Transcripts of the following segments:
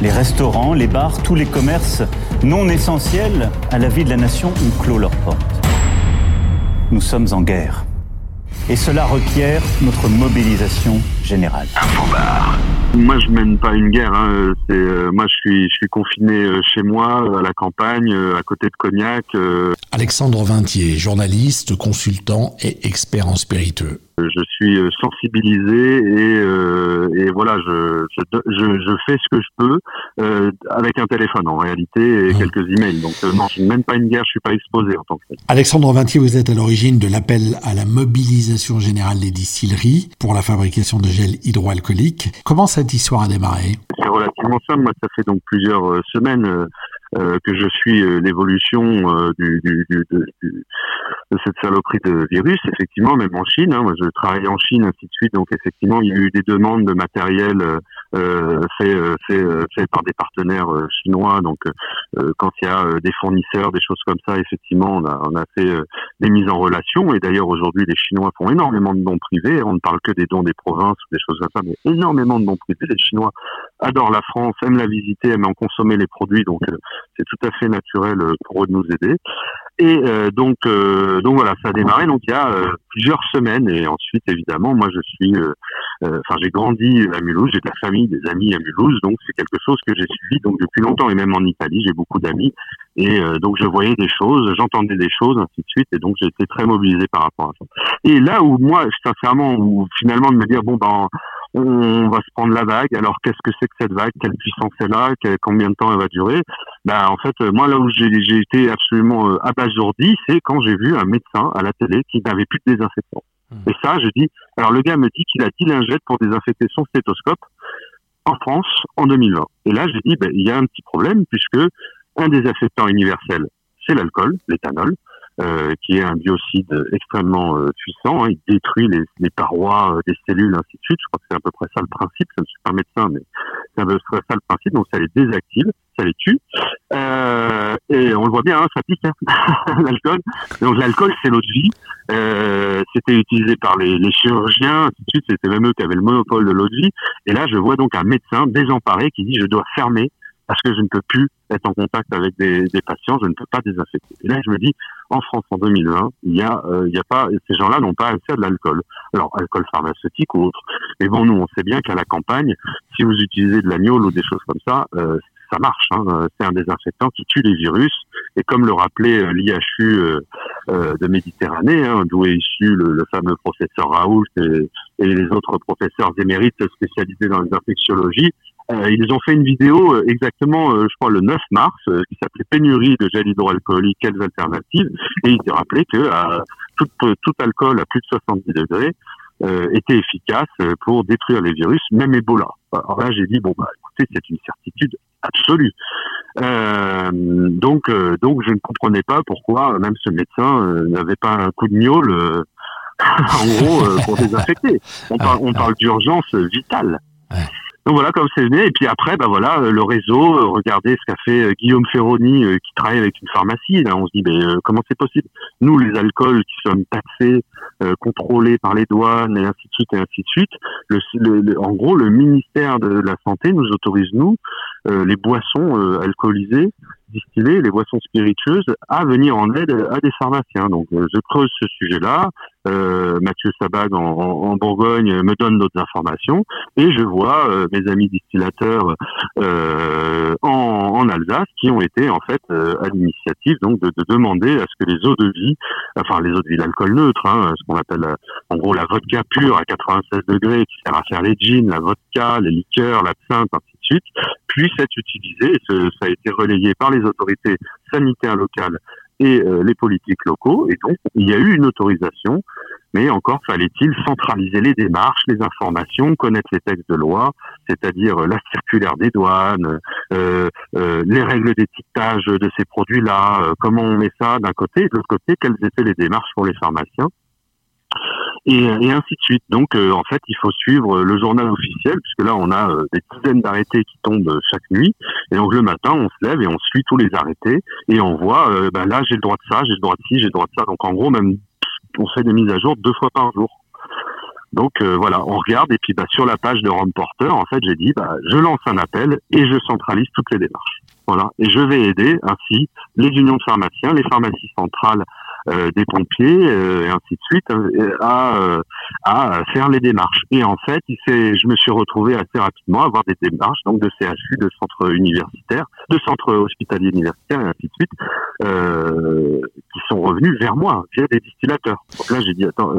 Les restaurants, les bars, tous les commerces non essentiels à la vie de la nation ont clos leurs portes. Nous sommes en guerre. Et cela requiert notre mobilisation générale. Moi, je mène pas une guerre. Hein. C'est, euh, moi, je suis, je suis confiné euh, chez moi, à la campagne, euh, à côté de Cognac. Alexandre Vintier, journaliste, consultant et expert en spiritueux. Je suis sensibilisé et, et voilà, je, je, je, fais ce que je peux euh, avec un téléphone en réalité et mmh. quelques emails. Donc non, je ne mène pas une guerre, je suis pas exposé en tant que tel. Alexandre Vintier, vous êtes à l'origine de l'appel à la mobilisation générale des distilleries pour la fabrication de gel hydroalcoolique. Comment cette histoire a démarré? C'est relativement simple. Moi, ça fait donc plusieurs semaines. Euh, que je suis l'évolution euh, du, du, du, de cette saloperie de virus, effectivement, même en Chine. Hein, moi, je travaille en Chine, ainsi de suite. Donc, effectivement, il y a eu des demandes de matériel euh, fait, fait, fait, par des partenaires chinois. Donc, quand il y a des fournisseurs, des choses comme ça, effectivement, on a, on a fait des mises en relation. Et d'ailleurs, aujourd'hui, les Chinois font énormément de dons privés. On ne parle que des dons des provinces ou des choses comme ça, mais énormément de dons privés. Les Chinois adorent la France, aiment la visiter, aiment en consommer les produits. Donc, c'est tout à fait naturel euh, pour eux de nous aider. Et euh, donc, euh, donc voilà, ça a démarré. Donc il y a plusieurs semaines. Et ensuite évidemment moi je suis, enfin j'ai grandi à Mulhouse, j'ai de la famille, des amis à Mulhouse, donc c'est quelque chose que j'ai suivi donc depuis longtemps. Et même en Italie j'ai beaucoup d'amis. Et donc je voyais des choses, j'entendais des choses ainsi de suite. Et donc j'ai été très mobilisé par rapport à ça. Et là où moi sincèrement, où finalement de me dire bon ben on va se prendre la vague. Alors qu'est-ce que c'est que cette vague? Quelle puissance elle a? Combien de temps elle va durer? Ben en fait, moi là où j'ai été absolument euh, abasourdi, c'est quand j'ai vu un médecin à la télé qui n'avait plus de désinfectant. Hmm. Et ça, je dis. Alors le gars me dit qu'il a 10 lingettes pour désinfecter son stéthoscope en France en 2020. Et là, j'ai dit, ben, il y a un petit problème puisque un désinfectant universel, c'est l'alcool, l'éthanol. Euh, qui est un biocide extrêmement euh, puissant. Hein. Il détruit les, les parois euh, des cellules, ainsi de suite. Je crois que c'est à peu près ça le principe. Je ne suis pas médecin, mais c'est à peu près ça le principe. Donc ça les désactive, ça les tue. et on le voit bien, hein, ça pique hein, l'alcool. Donc l'alcool, c'est l'eau de vie. C'était utilisé par les, les chirurgiens, ainsi de suite. C'était même eux qui avaient le monopole de l'eau de vie. Et là, je vois donc un médecin désemparé qui dit je dois fermer parce que je ne peux plus être en contact avec des, des, patients, je ne peux pas désinfecter. Et là, je me dis, en France, en 2020, il y a, euh, il y a pas, ces gens-là n'ont pas accès à de l'alcool. Alors, alcool pharmaceutique ou autre. Mais bon, nous, on sait bien qu'à la campagne, si vous utilisez de l'agneau ou des choses comme ça, euh, ça marche. Hein. C'est un désinfectant qui tue les virus. Et comme le rappelait euh, l'IHU euh, de Méditerranée, hein, d'où est issu le, le, fameux professeur Raoult et, et, les autres professeurs émérites spécialisés dans les infectiologies, euh, ils ont fait une vidéo euh, exactement, euh, je crois, le 9 mars, qui s'appelait Pénurie de gel hydroalcoolique, quelles alternatives? Et ils rappelaient que tout, tout, alcool à plus de 70 degrés était efficace pour détruire les virus, même Ebola. Alors là, j'ai dit, bon, bah, écoutez, c'est une certitude absolue. donc, donc, je ne comprenais pas pourquoi même ce médecin n'avait pas un coup de miaule, en gros, pour désinfecter. On, parle, on parle d'urgence vitale. Donc voilà, comme c'est venu. Et puis après, bah voilà, euh, le réseau, euh, regardez ce qu'a fait euh, Guillaume Ferroni, qui travaille avec une pharmacie. Là, on se dit, mais comment c'est possible? Nous, les alcools qui sommes taxés, contrôlés par les douanes, et ainsi de suite, et ainsi de suite. En gros, le ministère de la Santé nous autorise, nous, les boissons alcoolisées distiller les boissons spiritueuses à venir en aide à des pharmaciens. Donc euh, je creuse ce sujet-là. Euh, Mathieu Sabag en, Bourgogne me donne d'autres informations et je vois euh, mes amis distillateurs en, Alsace qui ont été en fait à l'initiative donc de, de, demander à ce que les eaux de vie, enfin les eaux de vie d'alcool neutre, hein, ce qu'on appelle en gros la vodka pure à 96 degrés qui sert à faire les jeans, la vodka, les liqueurs, l'absinthe, ainsi puisse être utilisée. Et ça a été relayé par les autorités sanitaires locales et euh, les politiques locaux. Et donc, il y a eu une autorisation, mais encore fallait-il centraliser les démarches, les informations, connaître les textes de loi, c'est-à-dire la circulaire des douanes, euh, euh, les règles d'étiquetage de ces produits-là, comment on met ça d'un côté, et de l'autre côté, quelles étaient les démarches pour les pharmaciens et, et, ainsi de suite. Donc, euh, en fait, il faut suivre le journal officiel, puisque là, on a euh, des dizaines d'arrêtés qui tombent chaque nuit. Et donc, le matin, on se lève et on suit tous les arrêtés, et on voit, euh, ben là, j'ai le droit de ça, j'ai le droit de ci, j'ai le droit de ça. Donc, en gros, même, on fait des mises à jour deux fois par jour. Donc euh, voilà, on regarde et puis bah, sur la page de Rome Porter, en fait, j'ai dit bah, je lance un appel et je centralise toutes les démarches. Voilà, et je vais aider ainsi les unions de pharmaciens, les pharmacies centrales euh, des pompiers euh, et ainsi de suite à, à faire les démarches. Et en fait, je me suis retrouvé assez rapidement à avoir des démarches donc de CHU, de centres universitaires, de centres hospitaliers universitaires et ainsi de suite, qui sont revenus vers moi via des distillateurs. Donc là, j'ai dit attends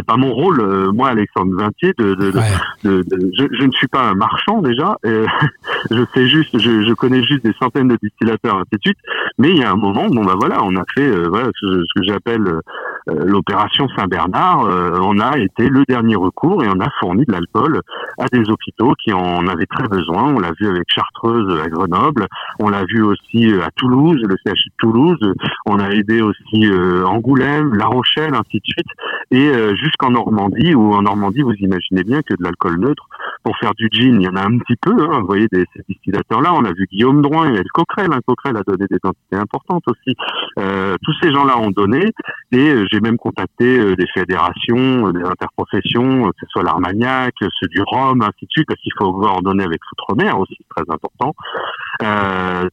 c'est pas mon rôle, euh, moi Alexandre Vintier, de, de, de, de je, je, ne suis pas un marchand déjà, euh, je sais juste, je, je, connais juste des centaines de distillateurs ainsi de suite, mais il y a un moment, bon bah voilà, on a fait euh, voilà ce, ce que j'appelle l'opération Saint-Bernard, on a été le dernier recours et on a fourni de l'alcool à des hôpitaux qui en avaient très besoin. On l'a vu avec Chartreuse à Grenoble, on l'a vu aussi à Toulouse, le CHU de Toulouse, on a aidé aussi Angoulême, La Rochelle, ainsi de suite, et jusqu'en Normandie, où en Normandie, vous imaginez bien que de l'alcool neutre, pour faire du gin, il y en a un petit peu, hein, vous voyez, des, ces distillateurs-là, on a vu Guillaume Drouin, il y a le Coquerel, Coquerel a donné des quantités importantes aussi. Euh, tous ces gens-là ont donné, et euh, j'ai même contacté euh, des fédérations, des interprofessions, que ce soit l'Armagnac, ceux du Rhum, ainsi de suite, parce qu'il faut coordonner avec l'outre-mer aussi, très important.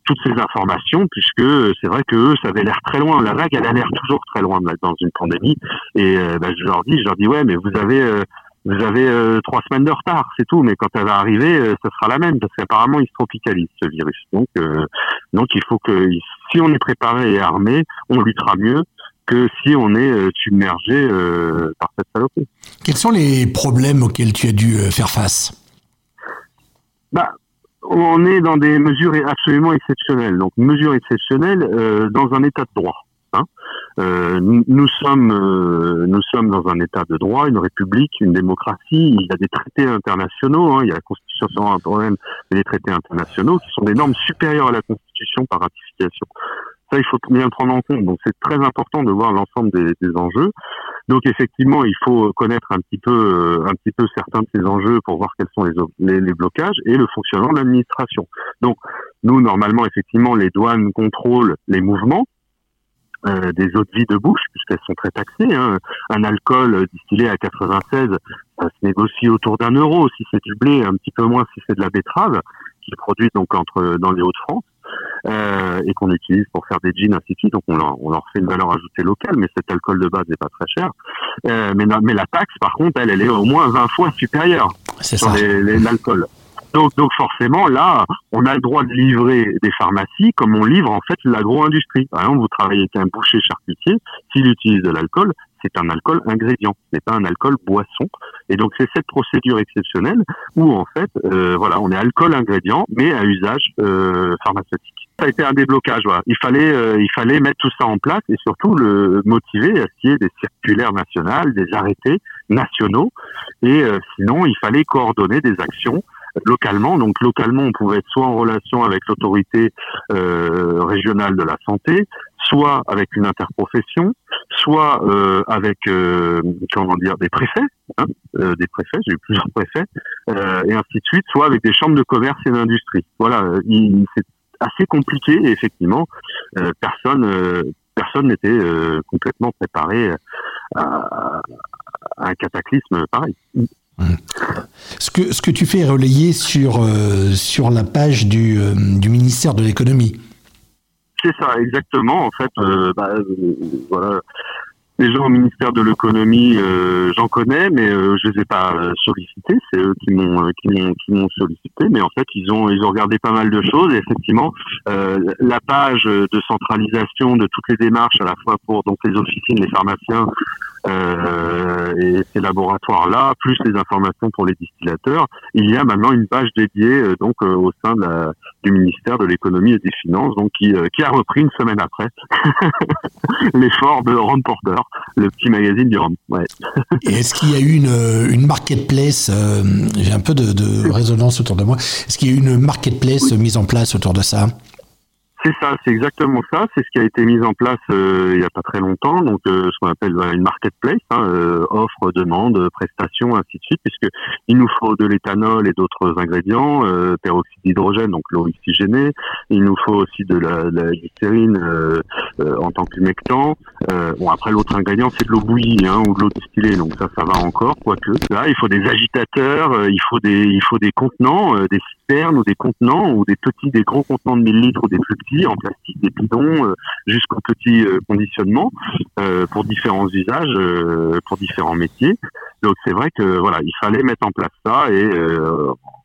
toutes ces informations, puisque c'est vrai que eux, ça avait l'air très loin, la vague, elle a l'air toujours très loin dans une pandémie, et bah, je leur dis, je leur dis ouais, mais vous avez euh, vous avez euh, trois semaines de retard, c'est tout. Mais quand elle va arriver, euh, ce sera la même parce qu'apparemment il se tropicalise ce virus. Donc donc il faut que si on est préparé et armé, on luttera mieux que si on est submergé par cette saloperie. Quels sont les problèmes auxquels tu as dû faire face? Bah on est dans des mesures absolument exceptionnelles. Donc mesures exceptionnelles dans un état de droit. Hein. Euh, nous, sommes, euh, nous sommes dans un État de droit, une république, une démocratie. Il y a des traités internationaux. Hein, il y a la Constitution sans un problème, mais des traités internationaux qui sont des normes supérieures à la Constitution par ratification. Ça, il faut bien le prendre en compte. Donc, c'est très important de voir l'ensemble des, enjeux. Donc, effectivement, il faut connaître un petit peu, euh, un petit peu certains de ces enjeux pour voir quels sont les, les, les blocages et le fonctionnement de l'administration. Donc, nous, normalement, effectivement, les douanes contrôlent les mouvements euh, des eaux de vie de bouche, puisqu'elles sont très taxées. Hein. Un alcool distillé à 96, ça se négocie autour d'un euro si c'est du blé, un petit peu moins si c'est de la betterave, qui est produite donc entre dans les Hauts-de-France. Euh, et qu'on utilise pour faire des jeans ainsi de suite. Donc on leur, on leur fait une valeur ajoutée locale, mais cet alcool de base n'est pas très cher. Euh, mais, mais la taxe, par contre, elle, elle est au moins 20 fois supérieure sur l'alcool. Donc, donc forcément, là, on a le droit de livrer des pharmacies comme on livre en fait l'agro-industrie. Par exemple, vous travaillez avec un boucher charcutier, s'il utilise de l'alcool, c'est un alcool ingrédient, ce n'est pas un alcool boisson. Et donc c'est cette procédure exceptionnelle où en fait, euh, voilà, on est alcool ingrédient, mais à usage euh, pharmaceutique. Ça a été un déblocage. Voilà. Il fallait, euh, il fallait mettre tout ça en place et surtout le motiver à ce qu'il y ait des circulaires nationales, des arrêtés nationaux. Et sinon, il fallait coordonner des actions localement. Donc localement, on pouvait être soit en relation avec l'autorité euh, régionale de la santé, soit avec une interprofession, soit euh, avec euh, comment dire des préfets, hein, euh, des préfets, j'ai eu plusieurs préfets, euh, et ainsi de suite, soit avec des chambres de commerce et d'industrie. Voilà, c'est assez compliqué et effectivement, personne personne n'était complètement préparé à, à, un cataclysme pareil. Ce que, ce que tu fais est relayé sur, euh, sur la page du, euh, du ministère de l'économie. C'est ça, exactement. En fait, euh, bah, voilà, les gens au ministère de l'économie, euh, j'en connais, mais euh, je les ai pas euh, sollicités. C'est eux qui m'ont qui m'ont qui m'ont sollicité. Mais en fait, ils ont ils ont regardé pas mal de choses. Et effectivement, la page de centralisation de toutes les démarches, à la fois pour donc les officines, les pharmaciens et ces laboratoires là, plus les informations pour les distillateurs, il y a maintenant une page dédiée donc au sein de la, du ministère de l'économie et des finances, donc qui qui a repris une semaine après l'effort de Ron Porter le petit magazine du Rhum. Ouais. Et est-ce qu'il y a eu une, une marketplace euh, J'ai un peu de, de, résonance autour de moi. Est-ce qu'il y a eu une marketplace mise en place autour de ça? C'est ça, c'est exactement ça. C'est ce qui a été mis en place euh, il n'y a pas très longtemps, donc euh, ce qu'on appelle une marketplace, hein, euh, offre, demande, prestations, ainsi de suite, puisque il nous faut de l'éthanol et d'autres ingrédients, peroxyde d'hydrogène, donc l'eau oxygénée. Il nous faut aussi de la, la glycérine en tant qu'humectant, Euh, bon, après, l'autre ingrédient, c'est de l'eau bouillie hein, ou de l'eau distillée, donc ça, ça va encore, quoique. Là, il faut des agitateurs, euh, il faut des, il faut des contenants, euh, des cisternes ou des contenants ou des petits, des gros contenants de 1000 litres ou des plus petits en plastique, des bidons, jusqu'au petit conditionnement pour différents usages, pour différents métiers. Donc c'est vrai que voilà, il fallait mettre en place ça et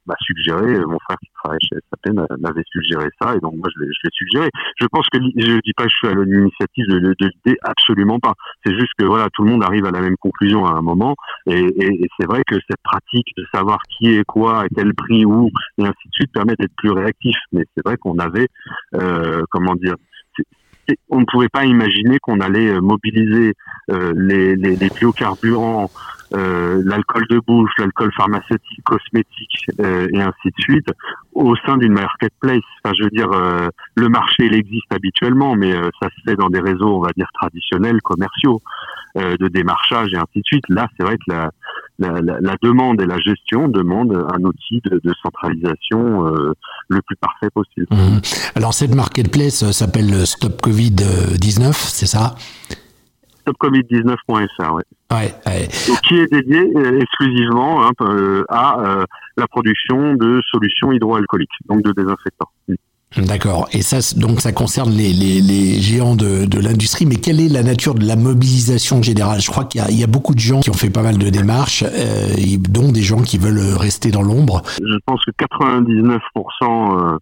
m'a suggéré, mon frère qui travaille chez SAP m'avait suggéré ça, et donc moi je l'ai suggéré. Je pense que je dis pas que je suis à l'initiative de, de, l'idée, absolument pas. C'est juste que voilà, tout le monde arrive à la même conclusion à un moment, et, et, c'est vrai que cette pratique de savoir qui est quoi, à quel prix, où, et ainsi de suite, permet d'être plus réactif. Mais c'est vrai qu'on avait, euh, comment dire, on ne pouvait pas imaginer qu'on allait euh, mobiliser euh, les, biocarburants euh, l'alcool de bouche, l'alcool pharmaceutique, cosmétique et ainsi de suite au sein d'une marketplace. Enfin, je veux dire, le marché il existe habituellement, mais ça se fait dans des réseaux, on va dire traditionnels, commerciaux, de démarchage et ainsi de suite. Là, c'est vrai que la, la, la, demande et la gestion demandent un outil de, de centralisation le plus parfait possible. Mmh. Alors cette marketplace s'appelle Stop Covid 19, c'est ça? Stopcovid19.fr, ouais. Ouais, ouais. qui est dédié euh, exclusivement hein, euh, à euh, la production de solutions hydroalcooliques, donc de désinfectants. D'accord. Et ça, donc, ça concerne les, les, les géants de, de l'industrie. Mais quelle est la nature de la mobilisation générale? Je crois qu'il y, y, a beaucoup de gens qui ont fait pas mal de démarches, euh, dont des gens qui veulent rester dans l'ombre. Je pense que 99%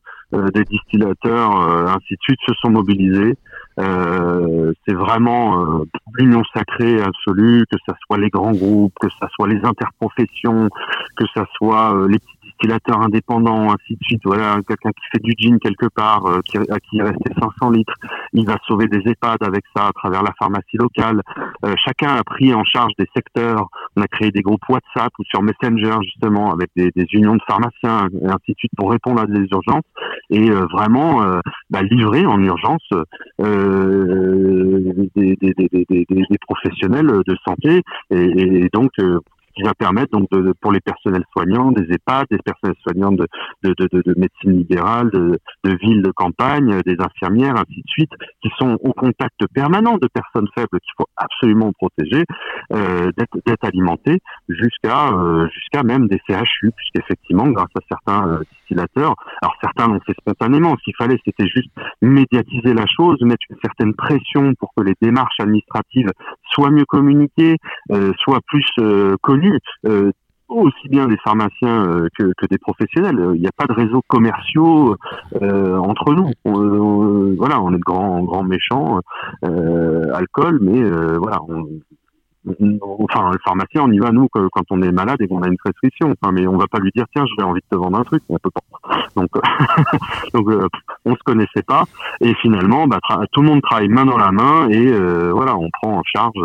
des distillateurs, ainsi de suite, se sont mobilisés. Euh, c'est vraiment euh, l'union sacrée absolue, que ce soit les grands groupes, que ce soit les interprofessions, que ce soit euh, les petits indépendants, ainsi de suite. Voilà, quelqu'un qui fait du gin quelque part, euh, qui, à qui il restait 500 litres, il va sauver des EHPAD avec ça à travers la pharmacie locale. chacun a pris en charge des secteurs. On a créé des groupes WhatsApp ou sur Messenger justement avec des, unions de pharmaciens et ainsi de suite pour répondre à des urgences et vraiment bah, livrer en urgence. Euh, des, professionnels de santé et, et donc euh, qui va permettre donc de, pour les personnels soignants des EHPAD, des personnels soignants de, de, de, de médecine libérale, de, villes de campagne, des infirmières, ainsi de suite, qui sont au contact permanent de personnes faibles qu'il faut absolument protéger, euh, d'être alimentés jusqu'à euh, jusqu'à même des CHU, puisqu'effectivement, grâce à certains euh, distillateurs, alors certains l'ont fait spontanément, ce qu'il fallait, c'était juste médiatiser la chose, mettre une certaine pression pour que les démarches administratives soient mieux communiquées, soient plus connues euh, aussi bien des pharmaciens euh, que, des professionnels. Il n'y a pas de réseaux commerciaux euh, entre nous. voilà, on est de grands, grands méchants, alcool, mais voilà, enfin le pharmacien on y va nous quand on est malade et qu'on a une prescription mais on va pas lui dire tiens j'ai envie de te vendre un truc on peut pas donc donc on se connaissait pas et finalement bah, tout le monde travaille main dans la main et voilà on prend en charge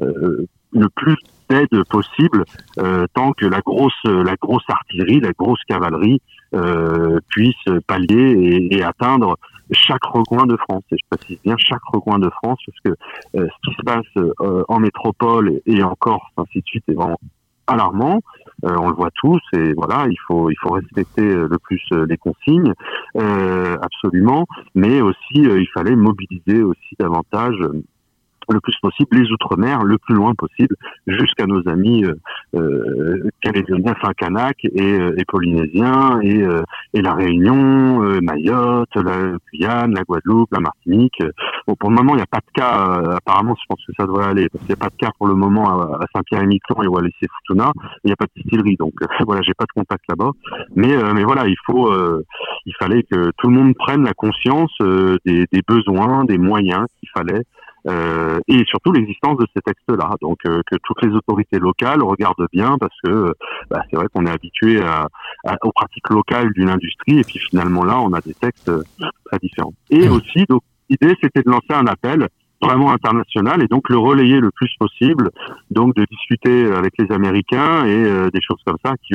le plus d'aide possible euh, tant que la grosse la grosse artillerie, la grosse cavalerie euh, puisse pallier et, atteindre chaque recoin de France. Et je précise bien chaque recoin de France parce que euh, ce qui se passe en métropole et, en Corse, ainsi de suite, est vraiment alarmant. on le voit tous et voilà, il faut il faut respecter le plus les consignes absolument, mais aussi il fallait mobiliser aussi davantage le plus possible les outre-mer, le plus loin possible, jusqu'à nos amis euh, euh calédoniens, enfin Kanak et, euh, et polynésiens, et, euh, et la Réunion, Mayotte, la Guyane, la Guadeloupe, la Martinique. Bon, pour le moment, il n'y a pas de cas. apparemment, je pense que ça devrait aller, parce qu'il n'y a pas de cas pour le moment à, Saint-Pierre-et-Miquelon et au Wallis Futuna. Il n'y a pas de distillerie, donc voilà, j'ai pas de contact là-bas. Mais, mais voilà, il faut, il fallait que tout le monde prenne la conscience des, des besoins, des moyens qu'il fallait euh, et surtout l'existence de ces textes-là. Donc euh, que toutes les autorités locales regardent bien parce que bah, c'est vrai qu'on est habitué à, aux pratiques locales d'une industrie et puis finalement là on a des textes euh, très différents. Et aussi donc l'idée c'était de lancer un appel vraiment international et donc le relayer le plus possible, donc de discuter avec les Américains et des choses comme ça qui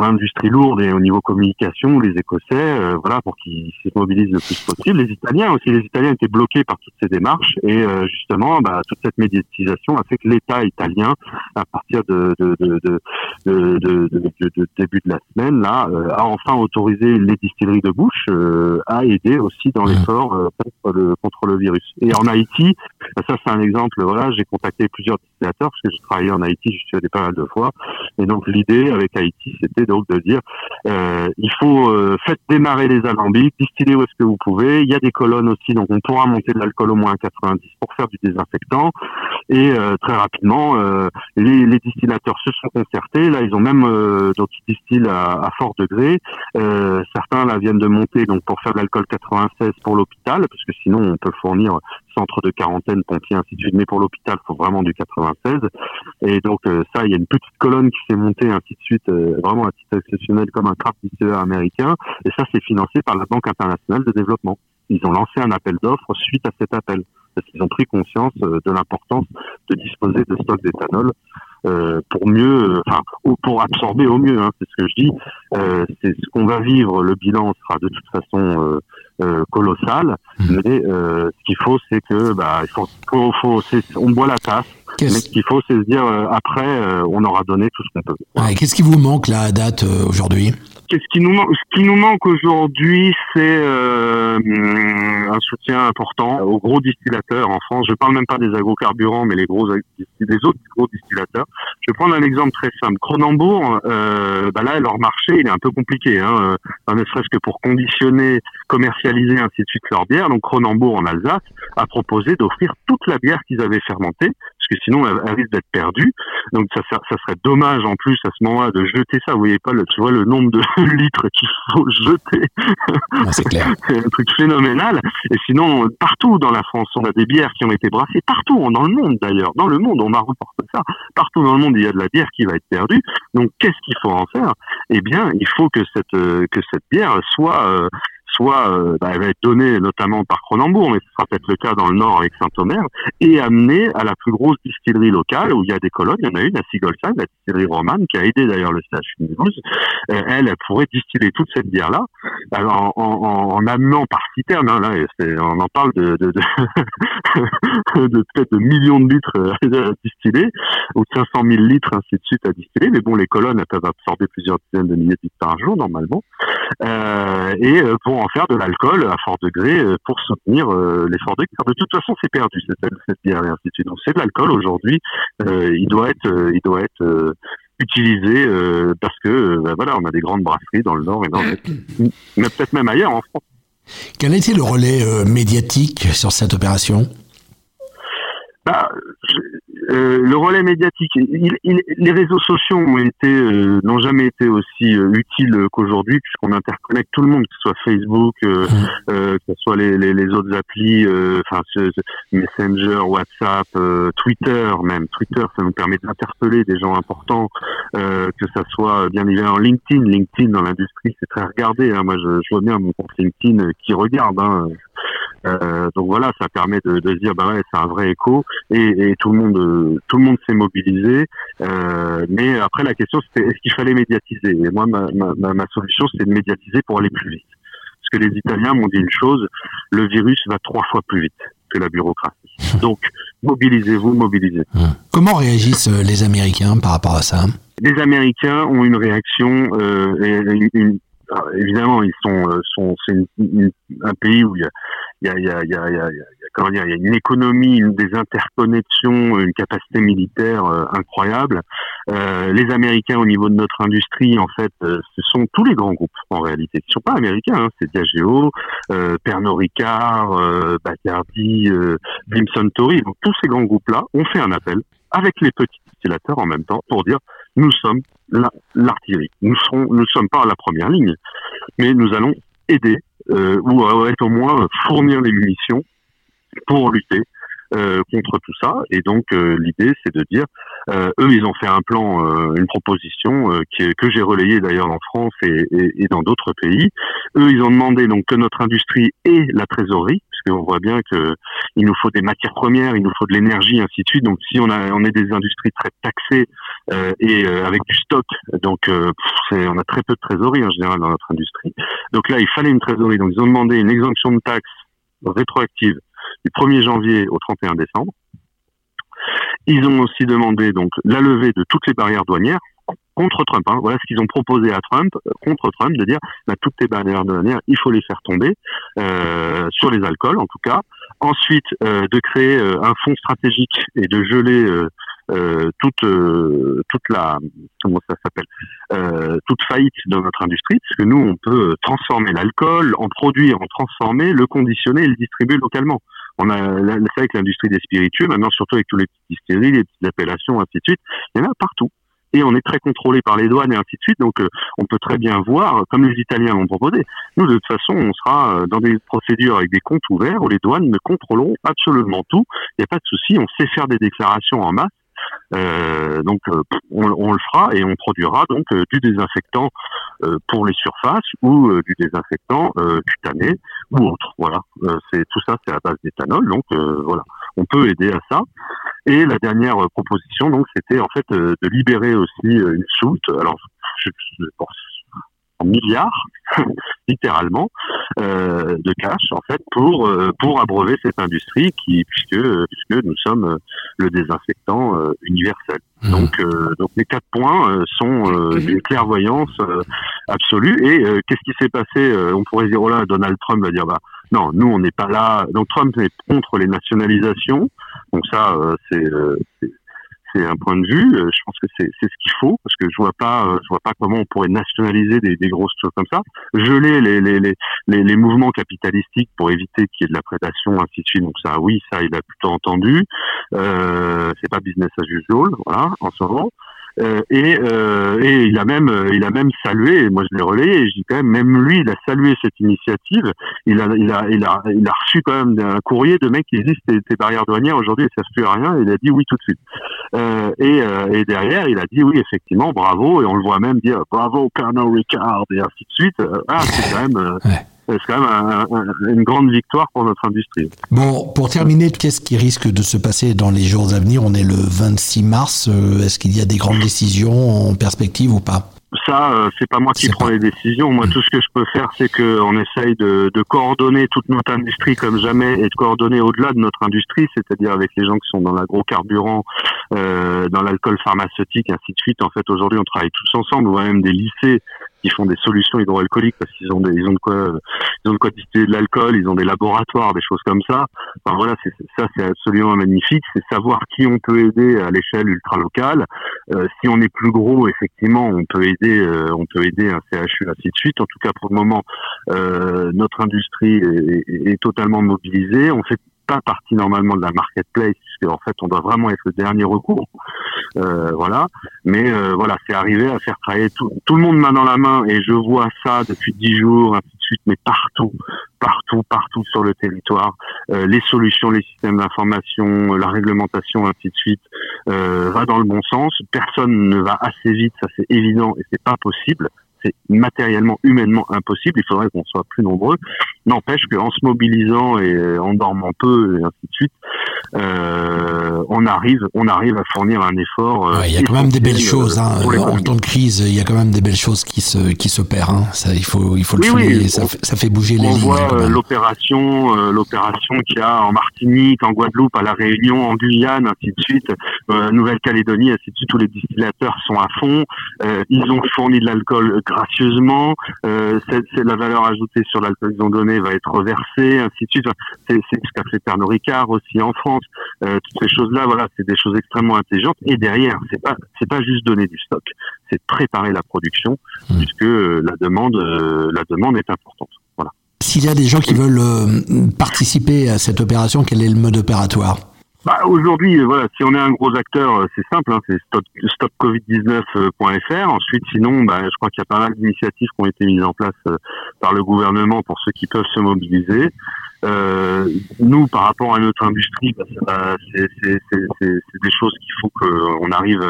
l'industrie lourde et au niveau communication, les Écossais, euh, voilà, pour qu'ils se mobilisent le plus possible. Les Italiens aussi, les Italiens étaient bloqués par toutes ces démarches et euh, justement, bah, toute cette médiatisation a fait que l'État italien, à partir de, de, de, de, début de la semaine, là, euh, a enfin autorisé les distilleries de bouche à aider aussi dans l'effort contre, le, contre le virus. Et en Haïti, Ça, c'est un exemple. Voilà, j'ai contacté plusieurs distillateurs parce que j'ai travaillé en Haïti, je suis allé pas mal de fois. Et donc l'idée avec Haïti, c'était donc de dire, euh, il faut euh, faites démarrer les alambics, distiller où est-ce que vous pouvez. Il y a des colonnes aussi, donc on pourra monter de l'alcool au moins 90 pour faire du désinfectant. Et euh, très rapidement, les, les, distillateurs se sont concertés. Là, ils ont même donc ils distillent à, à fort degré. certains là viennent de monter donc pour faire de l'alcool 96 pour l'hôpital, parce que sinon on peut fournir centre de quarantaine, pompiers, ainsi de suite. Mais pour l'hôpital, il faut vraiment du 96. Et donc ça, il y a une petite colonne qui s'est montée, ainsi de suite, vraiment à titre exceptionnel comme un craft américain. Et ça, c'est financé par la Banque internationale de développement. Ils ont lancé un appel d'offres suite à cet appel, parce qu'ils ont pris conscience euh, de l'importance de disposer de stocks d'éthanol euh, pour mieux, euh, enfin, pour absorber au mieux. Hein, c'est ce que je dis. Euh, c'est ce qu'on va vivre. Le bilan sera de toute façon colossal, mmh. mais ce qu'il faut, c'est que, bah, il faut, faut, faut on boit la tasse. Mais ce qu'il faut, c'est se dire après, on aura donné tout ce qu'on peut. Ouais, Qu'est-ce qui vous manque là à date aujourd'hui? Ce qui nous, ce qui nous manque aujourd'hui, c'est euh, un soutien important aux gros distillateurs en France. Je parle même pas des agrocarburants, mais les gros, des autres gros distillateurs. Je vais prendre un exemple très simple. Cronenbourg, euh, bah là, leur marché, il est un peu compliqué, hein, euh, ne serait-ce que pour conditionner, commercialiser ainsi de suite leur bière. Donc Cronenbourg en Alsace a proposé d'offrir toute la bière qu'ils avaient fermentée, que sinon elle, risque d'être perdue. Donc ça, ça, serait dommage en plus à ce moment-là de jeter ça. Vous voyez pas, le, tu vois le nombre de litres qu'il faut jeter. Ah, c'est clair. c'est un truc phénoménal. Et sinon, partout dans la France, on a des bières qui ont été brassées, partout, dans le monde d'ailleurs. Dans le monde, on m'a reporté ça. Partout dans le monde, il y a de la bière qui va être perdue. Donc, qu'est-ce qu'il faut en faire? Eh bien, il faut que cette, euh, que cette bière soit... Euh, soit euh, bah, elle va être donnée notamment par Cronenbourg, mais ce sera peut-être le cas dans le Nord avec Saint-Omer, et amenée à la plus grosse distillerie locale où il y a des colonnes. Il y en a une à Sigolsheim, la distillerie romane, qui a aidé d'ailleurs le CHU. Euh, elle, elle pourrait distiller toute cette bière-là en, en, en, amenant par citerne. Hein, là, on en parle de, de, de, de peut-être de millions de litres euh, à distiller, ou 500 000 litres ainsi de suite à distiller. Mais bon, les colonnes peuvent absorber plusieurs dizaines de milliers de litres par jour normalement. Et en faire de l'alcool à fort degré euh, pour soutenir euh, l'effort de guerre. De toute façon, c'est perdu cette, cette bière et ainsi de suite. Donc c'est de l'alcool aujourd'hui. Euh, il doit être, il doit être utilisé parce que ben voilà, on a des grandes brasseries dans le nord et dans mais peut-être même ailleurs en France. Quel a été le relais médiatique sur cette opération? Bah, euh, le relais médiatique, les réseaux sociaux ont été, euh, n'ont jamais été aussi euh, utiles qu'aujourd'hui, puisqu'on interconnecte tout le monde, que ce soit Facebook, mmh. que ce soit les, les, les autres applis, enfin Messenger, WhatsApp, Twitter même. Twitter, ça nous permet d'interpeller des gens importants, que ça soit bien évidemment LinkedIn. LinkedIn dans l'industrie, c'est très regardé. Hein. Moi, je, je, vois bien mon compte LinkedIn qui regarde. Hein. Euh, donc voilà, ça permet de, de dire bah ouais, c'est un vrai écho et, et, tout le monde tout le monde s'est mobilisé. Euh, mais après la question c'était est-ce qu'il fallait médiatiser? Et moi ma, ma, ma solution c'est de médiatiser pour aller plus vite. Parce que les Italiens m'ont dit une chose le virus va trois fois plus vite que la bureaucratie. Donc mobilisez-vous, mobilisez. Hum. Comment réagissent euh, les Américains par rapport à ça? Les Américains ont une réaction euh, une, une évidemment, ils sont, euh, sont c'est un pays où il y a, il y a, il y a, il y a, comment dire, il y a une économie, une des interconnexions, une capacité militaire euh, incroyable. Euh, les Américains, au niveau de notre industrie, en fait, euh, ce sont tous les grands groupes en réalité, qui sont pas américains. Hein, c'est Diageo, euh, Pernod Ricard, euh, Bacardi, Blimson Tory. Donc tous ces grands groupes-là ont fait un appel avec les petits distillateurs en même temps pour dire nous sommes l'artillerie. Nous serons, nous sommes pas à la première ligne, mais nous allons aider euh, ou être au moins fournir les munitions pour lutter euh, contre tout ça. Et donc euh, l'idée, c'est de dire, euh, eux, ils ont fait un plan, euh, une proposition qui que j'ai relayée d'ailleurs en France et, et, et dans d'autres pays. Eux, ils ont demandé donc que notre industrie ait la trésorerie, parce qu'on voit bien que il nous faut des matières premières, il nous faut de l'énergie, ainsi de suite. Donc si on a, on est des industries très taxées et avec du stock, donc on a très peu de trésorerie en général dans notre industrie. Donc là, il fallait une trésorerie. Donc ils ont demandé une exemption de taxes rétroactive du 1er janvier au 31 décembre. Ils ont aussi demandé donc la levée de toutes les barrières douanières contre Trump. Hein. Voilà ce qu'ils ont proposé à Trump, euh, contre Trump, de dire bah, toutes les barrières douanières, il faut les faire tomber euh, sur les alcools en tout cas, Ensuite, de créer un fonds stratégique et de geler euh, toute euh, toute la comment ça s'appelle euh, toute faillite de notre industrie parce que nous on peut transformer l'alcool en produire en transformer le conditionner et le distribuer localement on a c'est avec l'industrie des spiritueux maintenant surtout avec tous les petites distilleries les petites appellations ainsi de suite il y en a partout et on est très contrôlé par les douanes et ainsi de suite. Donc, on peut très bien voir, comme les Italiens l'ont proposé. Nous, de toute façon, on sera dans des procédures avec des comptes ouverts où les douanes ne contrôleront absolument tout. Il n'y a pas de souci. On sait faire des déclarations en masse euh, donc euh, on, on, le fera et on produira donc euh, du désinfectant pour les surfaces ou du désinfectant cutané ou autre. Voilà, c'est tout ça, c'est à base d'éthanol. Donc voilà, on peut aider à ça. Et la dernière proposition, donc, c'était en fait de libérer aussi une soute. Alors, je, je pense milliards, littéralement, euh, de cash en fait pour euh, pour abreuver cette industrie qui puisque puisque nous sommes euh, le désinfectant universel. Mmh. Donc donc les quatre points sont des clairvoyances absolues. Et qu'est-ce qui s'est passé On pourrait dire oh là Donald Trump va dire bah non nous on n'est pas là. Donc Trump est contre les nationalisations. Donc ça c'est c'est un point de vue. Euh, je pense que c'est ce qu'il faut parce que je vois pas, euh, je vois pas comment on pourrait nationaliser des, grosses choses comme ça, geler les les, les, les, mouvements capitalistiques pour éviter qu'il y ait de la prédation, ainsi de suite. Donc ça, oui, ça, il a plutôt entendu. Euh, c'est pas business as usual, voilà, en ce moment. Euh, et, euh, et, il a même, euh, il a même salué. moi, je l'ai relayé. Je dis quand même, même lui, il a salué cette initiative. Il a, il a, il a, il a reçu quand même un courrier de mecs qui disent tes, barrières douanières aujourd'hui, elles servent plus à rien. Il a dit oui tout de suite. et, derrière, il a dit oui, effectivement, bravo. Et on le voit même dire bravo, Colonel Ricard, et ainsi de suite. Ah, c'est quand même c'est quand même une grande victoire pour notre industrie. Bon, pour terminer, qu'est-ce qui risque de se passer dans les jours à venir? On est le 26 mars. Euh, est-ce qu'il y a des grandes décisions en perspective ou pas? Ça, euh, c'est pas moi qui prends les décisions. Moi, tout ce que je peux faire, c'est qu'on essaye de, de, coordonner toute notre industrie comme jamais et de coordonner au-delà de notre industrie, c'est-à-dire avec les gens qui sont dans l'agrocarburant, euh, dans l'alcool pharmaceutique, ainsi de suite. En fait, aujourd'hui, on travaille tous ensemble. On voit même des lycées qui font des solutions hydroalcooliques parce qu'ils ont des, ils ont de quoi, ils ont de quoi distiller de l'alcool, ils ont des laboratoires, des choses comme ça. Enfin voilà, c'est, ça c'est absolument magnifique. C'est savoir qui on peut aider à l'échelle ultra locale. Euh, si on est plus gros, effectivement, on peut aider, euh, on peut aider un CHU ainsi de suite. En tout cas, pour le moment, euh, notre industrie est, est, totalement mobilisée. On fait pas partie normalement de la marketplace, puisque en fait on doit vraiment être le dernier recours. Euh, voilà. Mais euh, voilà, c'est arrivé à faire travailler tout, tout, le monde main dans la main, et je vois ça depuis dix jours, ainsi de suite, mais partout, partout, partout sur le territoire. Euh, les solutions, les systèmes d'information, la réglementation, ainsi de suite, euh, va dans le bon sens. Personne ne va assez vite, ça c'est évident, et c'est pas possible c'est matériellement, humainement impossible. Il faudrait qu'on soit plus nombreux. N'empêche qu'en se mobilisant et en dormant peu et ainsi de suite, euh, on arrive, on arrive à fournir un effort. Euh, il y a quand même des belles choses. Hein. En temps de crise, il y a quand même des belles choses qui se qui se perdent. Hein. Ça, il faut il faut le oui, ça, ça, fait bouger les lignes. On voit euh, l'opération, euh, l'opération qu'il y a en Martinique, en Guadeloupe, à la Réunion, en Guyane, ainsi de suite, Nouvelle-Calédonie, ainsi de suite. Tous les distillateurs sont à fond. ils ont fourni de l'alcool gracieusement. c'est la valeur ajoutée sur l'alcool qu'ils ont donné va être reversée, ainsi de suite. C'est ce qu'a fait Pernod Ricard aussi en France. Euh, toutes ces choses-là, voilà, c'est des choses extrêmement intelligentes. Et derrière, c'est pas c'est pas juste donner du stock, c'est préparer la production, mmh. puisque euh, la demande euh, la demande est importante. Voilà. S'il y a des gens qui veulent participer à cette opération, quel est le mode opératoire? Bah, Aujourd'hui, voilà, si on est un gros acteur, c'est simple, hein, c'est stopcovid19.fr. Ensuite, sinon, bah, je crois qu'il y a pas mal d'initiatives qui ont été mises en place par le gouvernement pour ceux qui peuvent se mobiliser. Euh, nous, par rapport à notre industrie, bah, c'est des choses qu'il faut qu'on arrive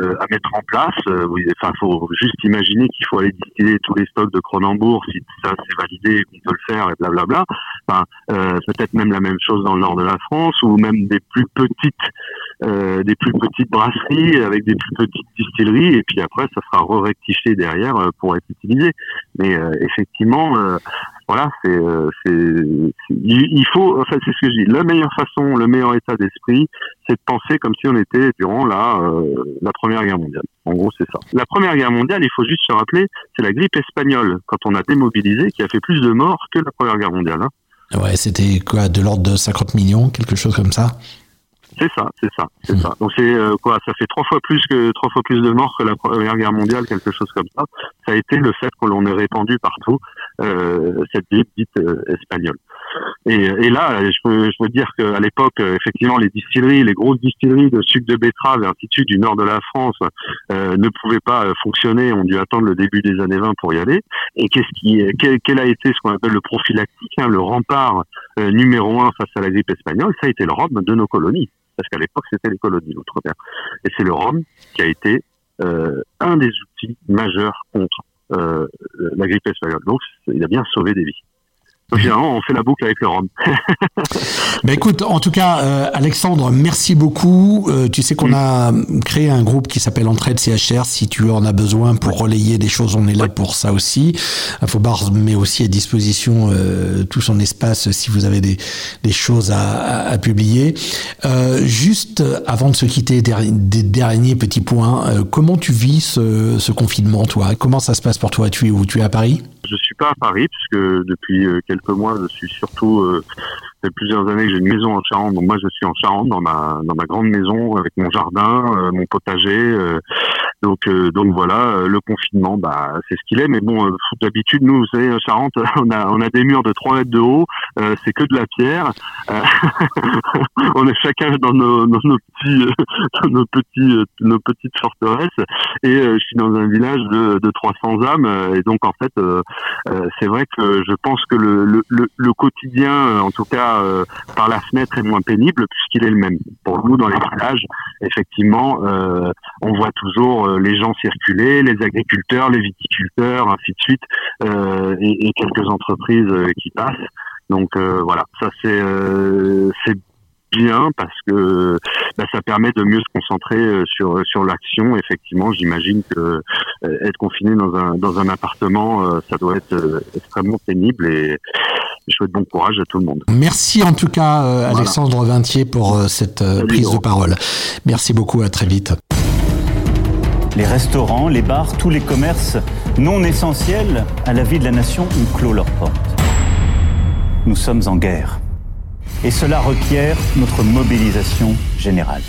euh, à mettre en place. Euh, enfin, faut juste imaginer qu'il faut aller distiller tous les stocks de Cronenbourg si ça c'est validé, qu'on peut le faire, et blablabla. Enfin, euh, peut-être même la même chose dans le nord de la France, ou même des plus petites, euh, des plus petites brasseries avec des plus petites distilleries, et puis après, ça sera re-rectifié derrière pour être utilisé. Mais effectivement voilà, c'est, euh, il faut, enfin c'est ce que je dis. La meilleure façon, le meilleur état d'esprit, c'est de penser comme si on était durant la euh, la Première Guerre mondiale. En gros, c'est ça. La Première Guerre mondiale, il faut juste se rappeler, c'est la grippe espagnole quand on a démobilisé qui a fait plus de morts que la Première Guerre mondiale. Hein. Ouais, c'était quoi, de l'ordre de 50 millions, quelque chose comme ça? C'est ça, c'est ça, c'est ça. Donc c'est euh, quoi Ça fait trois fois plus que trois fois plus de morts que la Première Guerre mondiale, quelque chose comme ça. Ça a été le fait que l'on ait répandu partout euh, cette grippe dite euh, espagnole. Et, là, je peux, dire qu'à l'époque, effectivement, les distilleries, les grosses distilleries de sucre de betterave et ainsi du nord de la France euh, ne pouvaient pas fonctionner, ont dû attendre le début des années 20 pour y aller. Et qu'est-ce qui, quel, a été ce qu'on appelle le prophylactique, hein, le rempart numéro un face à la grippe espagnole? Ça a été le rhum de nos colonies parce qu'à l'époque c'était les colonies l'outre-mer. Et c'est le rhum qui a été euh, un des outils majeurs contre euh, la grippe espagnole. Donc il a bien sauvé des vies. Donc finalement, on fait la boucle avec le Rhum. Mais écoute, en tout cas, euh, Alexandre, merci beaucoup. Euh, tu sais qu'on a créé un groupe qui s'appelle Entraide CHR. Si tu en as besoin pour relayer des choses, on est là pour ça aussi. Infobar met aussi à disposition euh, tout son espace si vous avez des, des choses à, à, publier. juste avant de se quitter, des derniers petits points. comment tu vis ce, ce confinement, toi? Comment ça se passe pour toi? Tu es où? Tu es à Paris? Je suis pas à Paris puisque depuis euh, quelques mois, je suis surtout euh, fait plusieurs années que j'ai une maison en Charente. Donc moi, je suis en Charente dans ma dans ma grande maison avec mon jardin, euh, mon potager. donc donc voilà, le confinement, bah c'est ce qu'il est. Mais bon, d'habitude, nous, vous savez, Charente, on a on a des murs de 3 mètres de haut. c'est que de la pierre. on est chacun dans nos dans nos petits dans nos petits nos petites forteresses. Et je suis dans un village de de 300 âmes. Et donc en fait euh, c'est vrai que je pense que le, le, le quotidien, euh, en tout cas euh, par la fenêtre, est moins pénible puisqu'il est le même. Pour nous, dans les villages, effectivement, on voit toujours les gens circuler, les agriculteurs, les viticulteurs, ainsi de suite, et, quelques entreprises qui passent. Donc voilà, ça c'est bien parce que bah, ça permet de mieux se concentrer euh, sur sur l'action. Effectivement, j'imagine que euh, être confiné dans un dans un appartement, euh, ça doit être extrêmement pénible et je souhaite bon courage à tout le monde. Merci en tout cas Alexandre Vintier pour cette prise de parole. Merci beaucoup, à très vite. Les restaurants, les bars, tous les commerces non essentiels à la vie de la nation ont clos leurs portes. Nous sommes en guerre. Et cela requiert notre mobilisation générale.